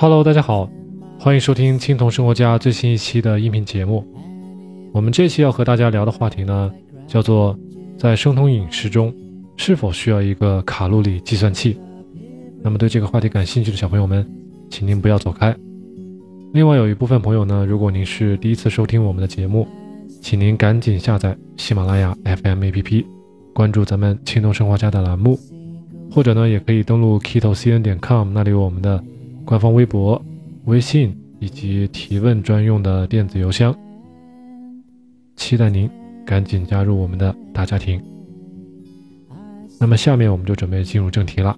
Hello，大家好，欢迎收听青铜生活家最新一期的音频节目。我们这期要和大家聊的话题呢，叫做在生酮饮食中是否需要一个卡路里计算器。那么对这个话题感兴趣的小朋友们，请您不要走开。另外有一部分朋友呢，如果您是第一次收听我们的节目，请您赶紧下载喜马拉雅 FM APP，关注咱们青铜生活家的栏目，或者呢，也可以登录 kitocn 点 com，那里有我们的。官方微博、微信以及提问专用的电子邮箱，期待您赶紧加入我们的大家庭。那么，下面我们就准备进入正题了。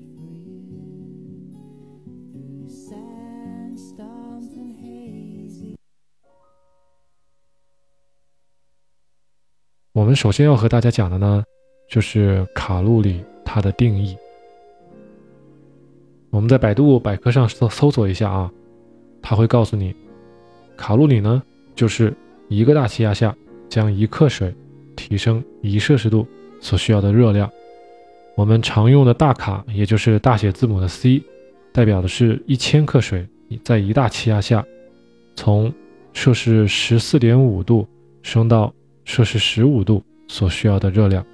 我们首先要和大家讲的呢，就是卡路里它的定义。我们在百度百科上搜搜索一下啊，它会告诉你，卡路里呢就是一个大气压下将一克水提升一摄氏度所需要的热量。我们常用的大卡，也就是大写字母的 C，代表的是一千克水在一大气压下从摄氏十四点五度升到摄氏十五度所需要的热量。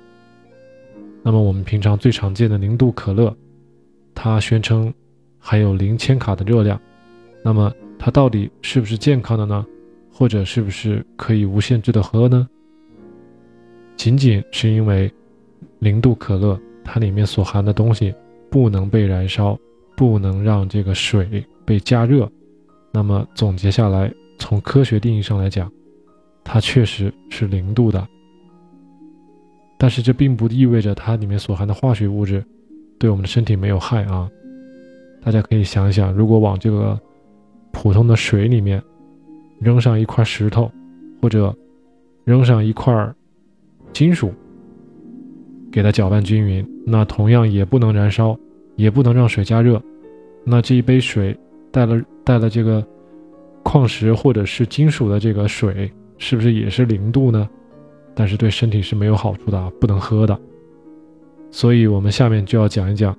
那么我们平常最常见的零度可乐。它宣称含有零千卡的热量，那么它到底是不是健康的呢？或者是不是可以无限制的喝呢？仅仅是因为零度可乐它里面所含的东西不能被燃烧，不能让这个水被加热，那么总结下来，从科学定义上来讲，它确实是零度的。但是这并不意味着它里面所含的化学物质。对我们的身体没有害啊！大家可以想一想，如果往这个普通的水里面扔上一块石头，或者扔上一块金属，给它搅拌均匀，那同样也不能燃烧，也不能让水加热。那这一杯水带了带了这个矿石或者是金属的这个水，是不是也是零度呢？但是对身体是没有好处的，不能喝的。所以，我们下面就要讲一讲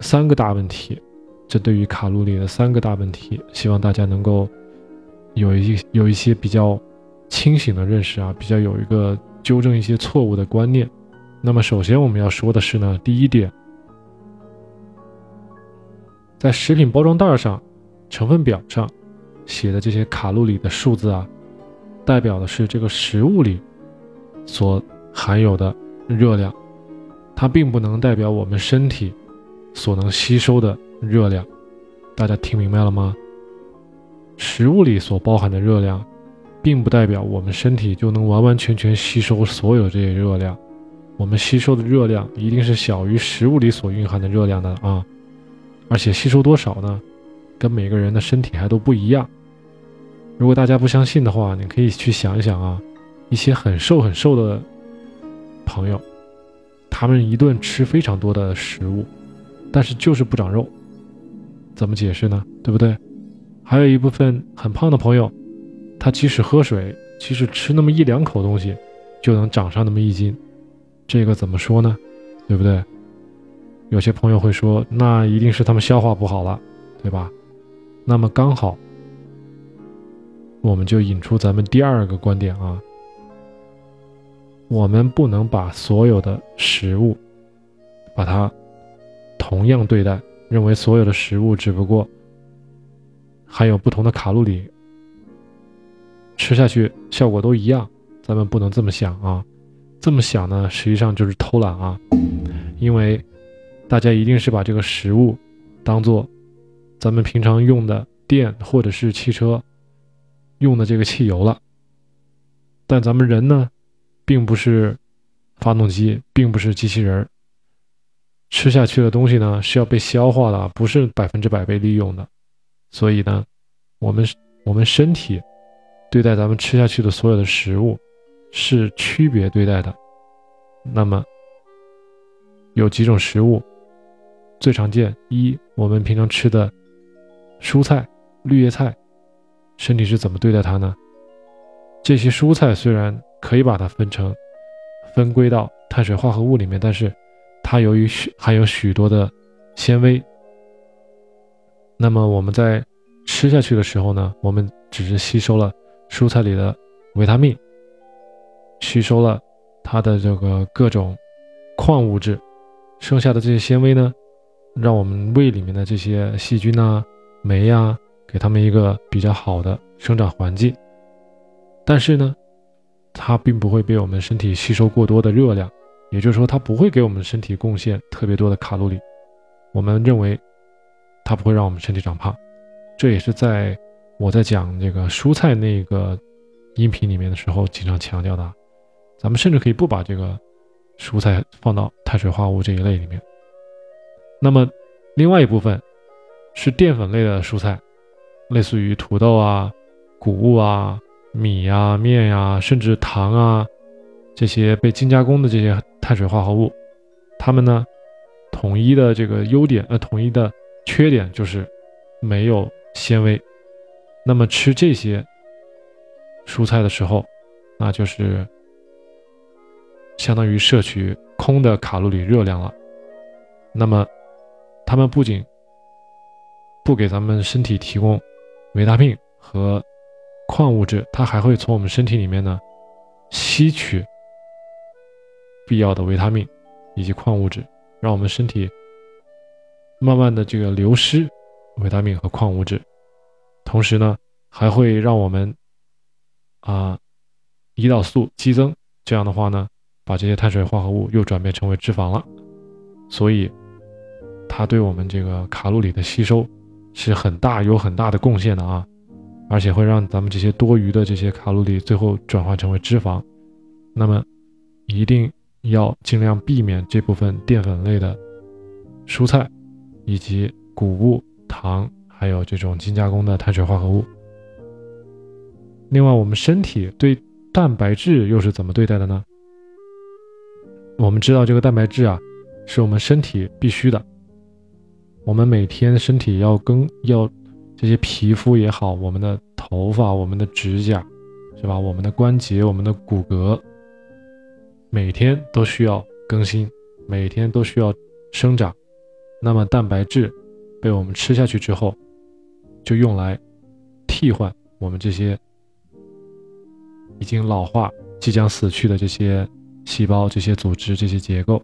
三个大问题，这对于卡路里的三个大问题，希望大家能够有一有一些比较清醒的认识啊，比较有一个纠正一些错误的观念。那么，首先我们要说的是呢，第一点，在食品包装袋上、成分表上写的这些卡路里的数字啊，代表的是这个食物里所含有的热量。它并不能代表我们身体所能吸收的热量，大家听明白了吗？食物里所包含的热量，并不代表我们身体就能完完全全吸收所有这些热量。我们吸收的热量一定是小于食物里所蕴含的热量的啊！而且吸收多少呢？跟每个人的身体还都不一样。如果大家不相信的话，你可以去想一想啊，一些很瘦很瘦的朋友。他们一顿吃非常多的食物，但是就是不长肉，怎么解释呢？对不对？还有一部分很胖的朋友，他即使喝水，即使吃那么一两口东西，就能长上那么一斤，这个怎么说呢？对不对？有些朋友会说，那一定是他们消化不好了，对吧？那么刚好，我们就引出咱们第二个观点啊。我们不能把所有的食物，把它同样对待，认为所有的食物只不过含有不同的卡路里，吃下去效果都一样。咱们不能这么想啊！这么想呢，实际上就是偷懒啊！因为大家一定是把这个食物当做咱们平常用的电或者是汽车用的这个汽油了，但咱们人呢？并不是发动机，并不是机器人吃下去的东西呢是要被消化的，不是百分之百被利用的。所以呢，我们我们身体对待咱们吃下去的所有的食物是区别对待的。那么有几种食物最常见？一，我们平常吃的蔬菜、绿叶菜，身体是怎么对待它呢？这些蔬菜虽然。可以把它分成，分归到碳水化合物里面，但是它由于许含有许多的纤维，那么我们在吃下去的时候呢，我们只是吸收了蔬菜里的维他命，吸收了它的这个各种矿物质，剩下的这些纤维呢，让我们胃里面的这些细菌啊、酶呀，给它们一个比较好的生长环境。但是呢，它并不会被我们身体吸收过多的热量，也就是说，它不会给我们身体贡献特别多的卡路里。我们认为它不会让我们身体长胖，这也是在我在讲这个蔬菜那个音频里面的时候经常强调的。咱们甚至可以不把这个蔬菜放到碳水化合物这一类里面。那么，另外一部分是淀粉类的蔬菜，类似于土豆啊、谷物啊。米呀、面呀，甚至糖啊，这些被精加工的这些碳水化合物，它们呢，统一的这个优点，呃，统一的缺点就是没有纤维。那么吃这些蔬菜的时候，那就是相当于摄取空的卡路里热量了。那么，它们不仅不给咱们身体提供维他命和矿物质，它还会从我们身体里面呢吸取必要的维他命以及矿物质，让我们身体慢慢的这个流失维他命和矿物质，同时呢还会让我们啊胰岛素激增，这样的话呢把这些碳水化合物又转变成为脂肪了，所以它对我们这个卡路里的吸收是很大有很大的贡献的啊。而且会让咱们这些多余的这些卡路里最后转化成为脂肪，那么一定要尽量避免这部分淀粉类的蔬菜，以及谷物、糖，还有这种精加工的碳水化合物。另外，我们身体对蛋白质又是怎么对待的呢？我们知道这个蛋白质啊，是我们身体必须的，我们每天身体要更要。这些皮肤也好，我们的头发、我们的指甲，是吧？我们的关节、我们的骨骼，每天都需要更新，每天都需要生长。那么蛋白质被我们吃下去之后，就用来替换我们这些已经老化、即将死去的这些细胞、这些组织、这些结构。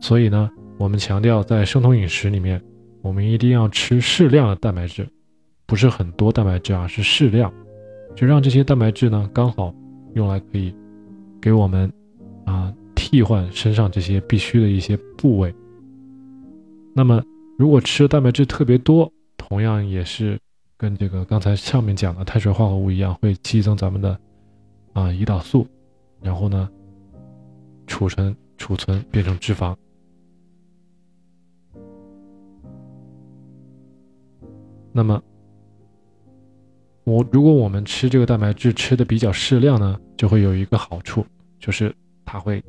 所以呢，我们强调在生酮饮食里面。我们一定要吃适量的蛋白质，不是很多蛋白质啊，是适量，就让这些蛋白质呢刚好用来可以给我们啊替换身上这些必须的一些部位。那么如果吃的蛋白质特别多，同样也是跟这个刚才上面讲的碳水化合物一样，会激增咱们的啊胰岛素，然后呢储存储存变成脂肪。那么，我如果我们吃这个蛋白质吃的比较适量呢，就会有一个好处，就是它会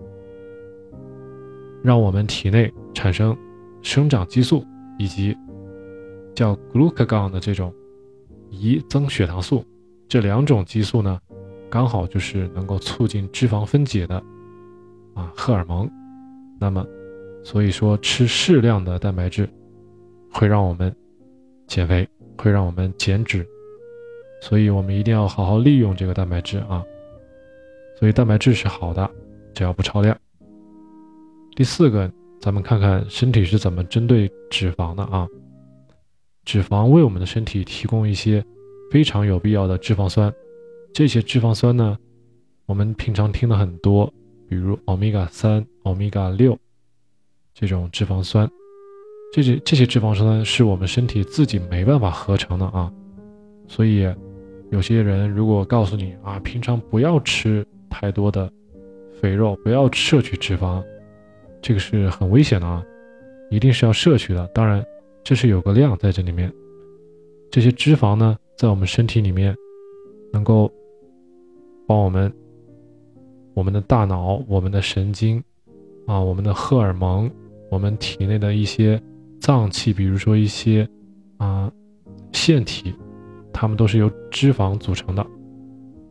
让我们体内产生生长激素以及叫 glucagon 的这种胰增血糖素，这两种激素呢，刚好就是能够促进脂肪分解的啊荷尔蒙。那么，所以说吃适量的蛋白质会让我们减肥。会让我们减脂，所以我们一定要好好利用这个蛋白质啊。所以蛋白质是好的，只要不超量。第四个，咱们看看身体是怎么针对脂肪的啊。脂肪为我们的身体提供一些非常有必要的脂肪酸，这些脂肪酸呢，我们平常听的很多，比如欧米伽三、欧米伽六这种脂肪酸。这些这些脂肪酸是我们身体自己没办法合成的啊，所以有些人如果告诉你啊，平常不要吃太多的肥肉，不要摄取脂肪，这个是很危险的啊，一定是要摄取的。当然，这是有个量在这里面。这些脂肪呢，在我们身体里面能够帮我们、我们的大脑、我们的神经啊、我们的荷尔蒙、我们体内的一些。脏器，比如说一些啊腺体，它们都是由脂肪组成的，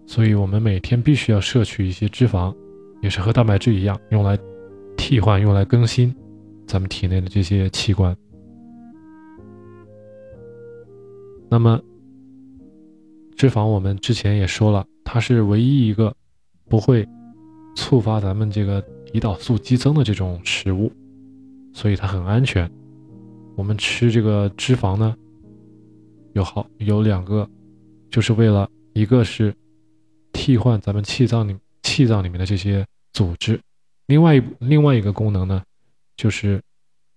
所以我们每天必须要摄取一些脂肪，也是和蛋白质一样，用来替换、用来更新咱们体内的这些器官。那么，脂肪我们之前也说了，它是唯一一个不会触发咱们这个胰岛素激增的这种食物，所以它很安全。我们吃这个脂肪呢，有好有两个，就是为了一个是替换咱们气脏里气脏里面的这些组织，另外一另外一个功能呢，就是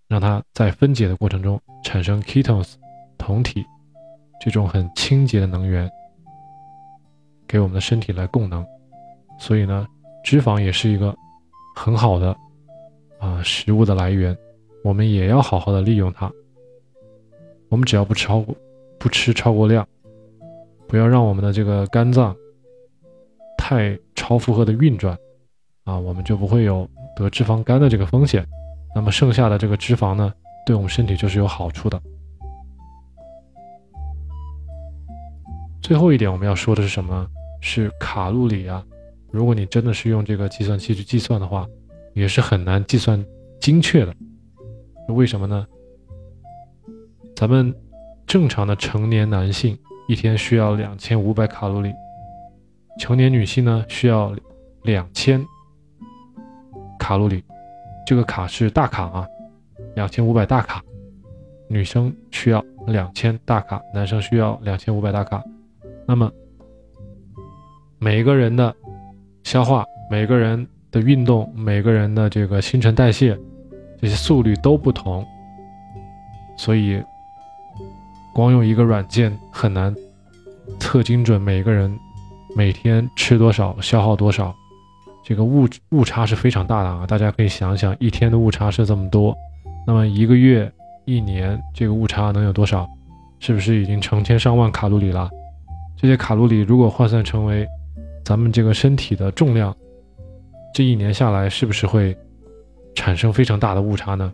让它在分解的过程中产生 ketones 酮体。这种很清洁的能源给我们的身体来供能，所以呢，脂肪也是一个很好的啊食物的来源，我们也要好好的利用它。我们只要不超过不吃超过量，不要让我们的这个肝脏太超负荷的运转啊，我们就不会有得脂肪肝的这个风险。那么剩下的这个脂肪呢，对我们身体就是有好处的。最后一点我们要说的是什么？是卡路里啊！如果你真的是用这个计算器去计算的话，也是很难计算精确的。为什么呢？咱们正常的成年男性一天需要两千五百卡路里，成年女性呢需要两千卡路里。这个卡是大卡啊，两千五百大卡。女生需要两千大卡，男生需要两千五百大卡。那么，每个人的消化、每个人的运动、每个人的这个新陈代谢，这些速率都不同，所以光用一个软件很难测精准每个人每天吃多少、消耗多少，这个误误差是非常大的啊！大家可以想想，一天的误差是这么多，那么一个月、一年这个误差能有多少？是不是已经成千上万卡路里了？这些卡路里如果换算成为咱们这个身体的重量，这一年下来是不是会产生非常大的误差呢？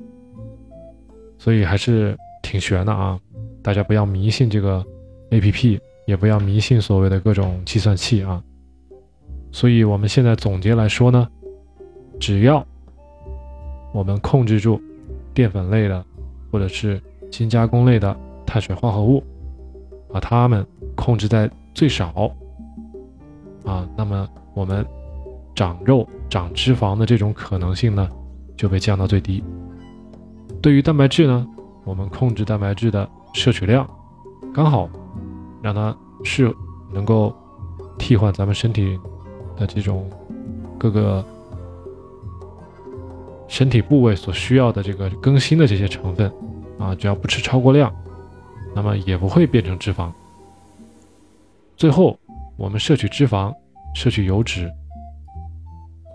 所以还是挺悬的啊！大家不要迷信这个 A P P，也不要迷信所谓的各种计算器啊！所以我们现在总结来说呢，只要我们控制住淀粉类的或者是精加工类的碳水化合物。把它们控制在最少啊，那么我们长肉、长脂肪的这种可能性呢，就被降到最低。对于蛋白质呢，我们控制蛋白质的摄取量，刚好让它是能够替换咱们身体的这种各个身体部位所需要的这个更新的这些成分啊，只要不吃超过量。那么也不会变成脂肪。最后，我们摄取脂肪，摄取油脂。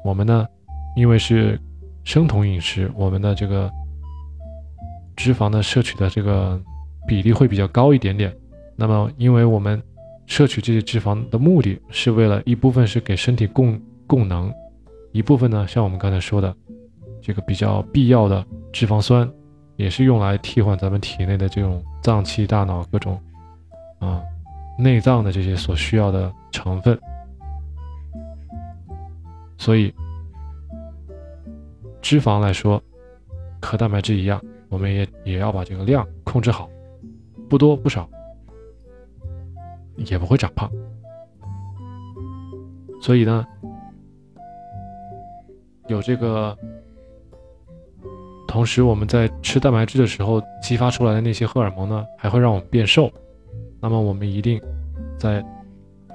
我们呢，因为是生酮饮食，我们的这个脂肪的摄取的这个比例会比较高一点点。那么，因为我们摄取这些脂肪的目的是为了一部分是给身体供供能，一部分呢，像我们刚才说的，这个比较必要的脂肪酸。也是用来替换咱们体内的这种脏器、大脑各种啊内脏的这些所需要的成分，所以脂肪来说和蛋白质一样，我们也也要把这个量控制好，不多不少，也不会长胖。所以呢，有这个。同时，我们在吃蛋白质的时候激发出来的那些荷尔蒙呢，还会让我们变瘦。那么，我们一定在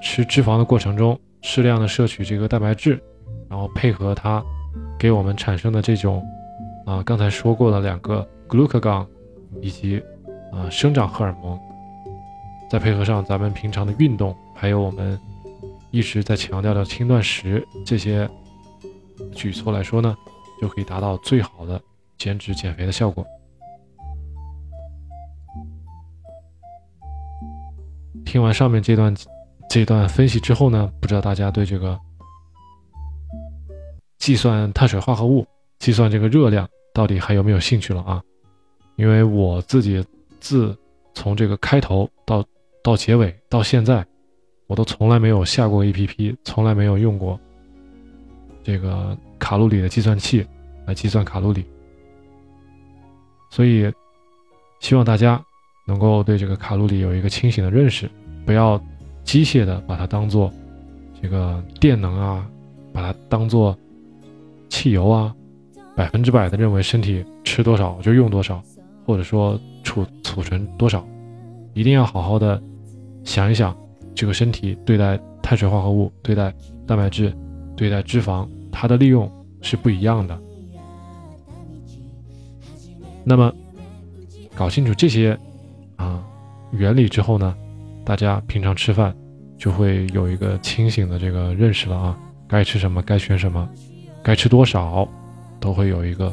吃脂肪的过程中，适量的摄取这个蛋白质，然后配合它给我们产生的这种啊，刚才说过的两个 glucagon 以及啊生长荷尔蒙，再配合上咱们平常的运动，还有我们一直在强调的轻断食这些举措来说呢，就可以达到最好的。减脂减肥的效果。听完上面这段这段分析之后呢，不知道大家对这个计算碳水化合物、计算这个热量到底还有没有兴趣了啊？因为我自己自从这个开头到到结尾到现在，我都从来没有下过 APP，从来没有用过这个卡路里的计算器来计算卡路里。所以，希望大家能够对这个卡路里有一个清醒的认识，不要机械的把它当做这个电能啊，把它当做汽油啊，百分之百的认为身体吃多少就用多少，或者说储储存多少，一定要好好的想一想，这个身体对待碳水化合物、对待蛋白质、对待脂肪，它的利用是不一样的。那么，搞清楚这些啊原理之后呢，大家平常吃饭就会有一个清醒的这个认识了啊，该吃什么，该选什么，该吃多少，都会有一个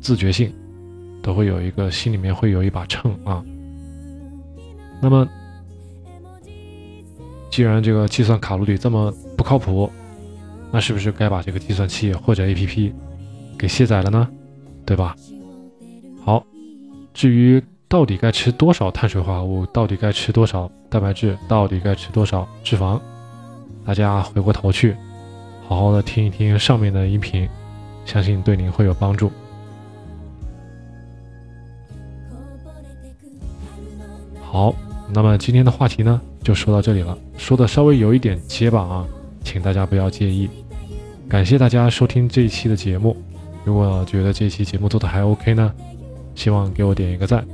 自觉性，都会有一个心里面会有一把秤啊。那么，既然这个计算卡路里这么不靠谱，那是不是该把这个计算器或者 APP 给卸载了呢？对吧？好，至于到底该吃多少碳水化合物，到底该吃多少蛋白质，到底该吃多少脂肪，大家回过头去，好好的听一听上面的音频，相信对您会有帮助。好，那么今天的话题呢，就说到这里了，说的稍微有一点结巴啊，请大家不要介意。感谢大家收听这一期的节目，如果觉得这期节目做的还 OK 呢？希望给我点一个赞，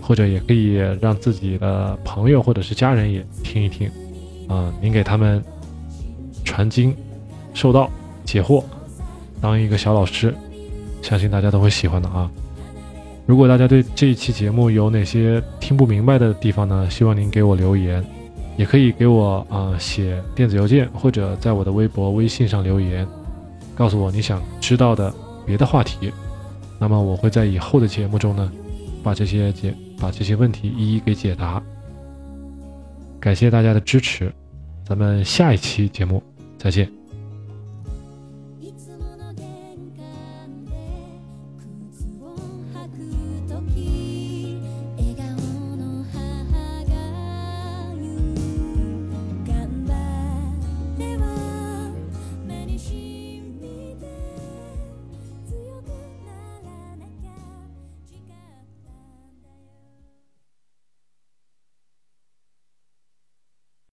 或者也可以让自己的朋友或者是家人也听一听，啊，您给他们传经受到解惑，当一个小老师，相信大家都会喜欢的啊。如果大家对这一期节目有哪些听不明白的地方呢？希望您给我留言，也可以给我啊写电子邮件或者在我的微博、微信上留言，告诉我你想知道的别的话题。那么我会在以后的节目中呢，把这些解把这些问题一一给解答。感谢大家的支持，咱们下一期节目再见。